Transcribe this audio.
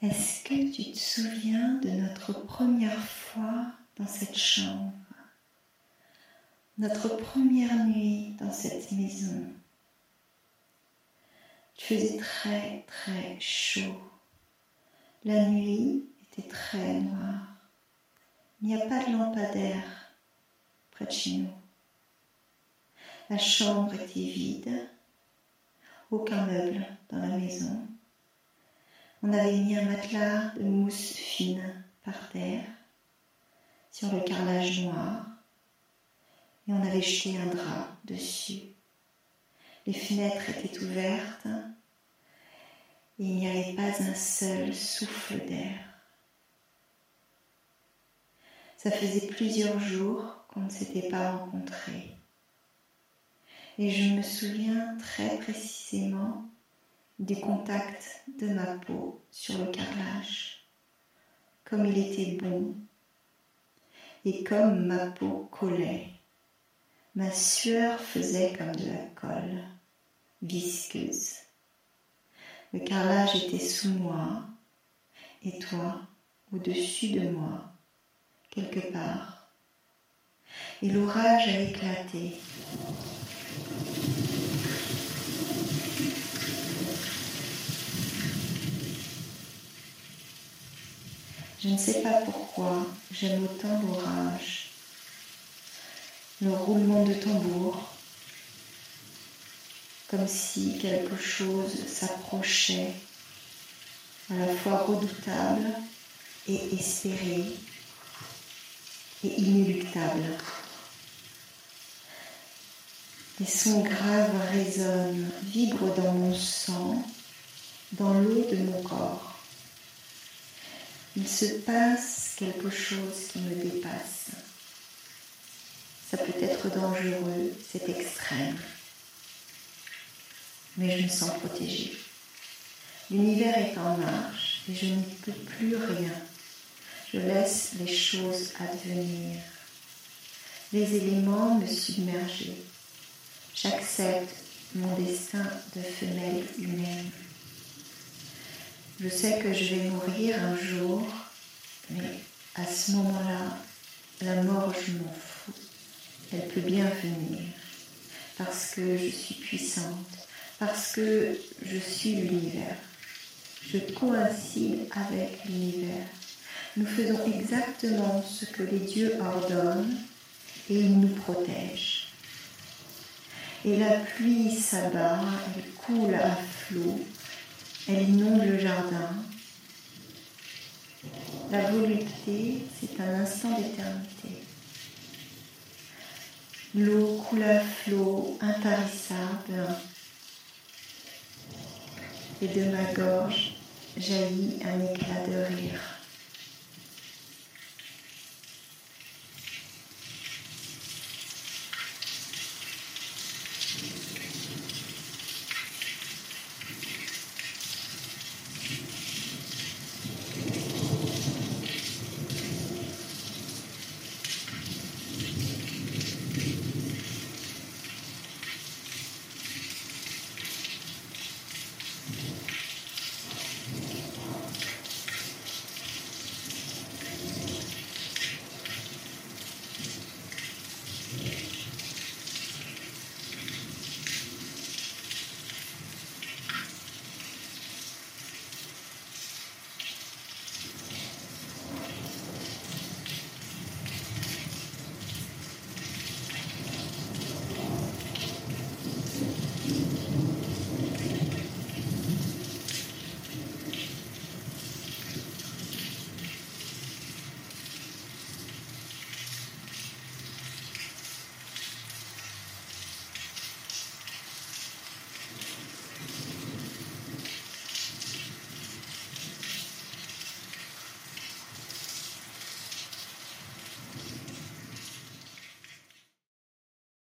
Est-ce que tu te souviens de notre première fois dans cette chambre? Notre première nuit dans cette maison Tu faisais très très chaud. La nuit était très noire. Il n'y a pas de lampadaire près de chez nous. La chambre était vide, aucun meuble dans la maison. On avait mis un matelas de mousse fine par terre sur le carrelage noir et on avait jeté un drap dessus. Les fenêtres étaient ouvertes et il n'y avait pas un seul souffle d'air. Ça faisait plusieurs jours qu'on ne s'était pas rencontrés. Et je me souviens très précisément du contact de ma peau sur le carrelage, comme il était bon, et comme ma peau collait. Ma sueur faisait comme de la colle, visqueuse. Le carrelage était sous moi, et toi au-dessus de moi, quelque part. Et l'orage a éclaté. Je ne sais pas pourquoi j'aime autant l'orage, le roulement de tambour, comme si quelque chose s'approchait, à la fois redoutable et espéré et inéluctable. Les sons graves résonnent, vibrent dans mon sang, dans l'eau de mon corps il se passe quelque chose qui me dépasse. Ça peut être dangereux, c'est extrême. Mais je me sens protégée. L'univers est en marche et je n'y peux plus rien. Je laisse les choses advenir. Les éléments me submerger. J'accepte mon destin de femelle humaine. Je sais que je vais mourir un jour, mais à ce moment-là, la mort, je m'en fous. Elle peut bien venir, parce que je suis puissante, parce que je suis l'univers. Je coïncide avec l'univers. Nous faisons exactement ce que les dieux ordonnent et ils nous protègent. Et la pluie s'abat, elle coule à flot, elle inonde le jardin. La volupté, c'est un instant d'éternité. L'eau coule à flot intarissable et de ma gorge jaillit un éclat de rire.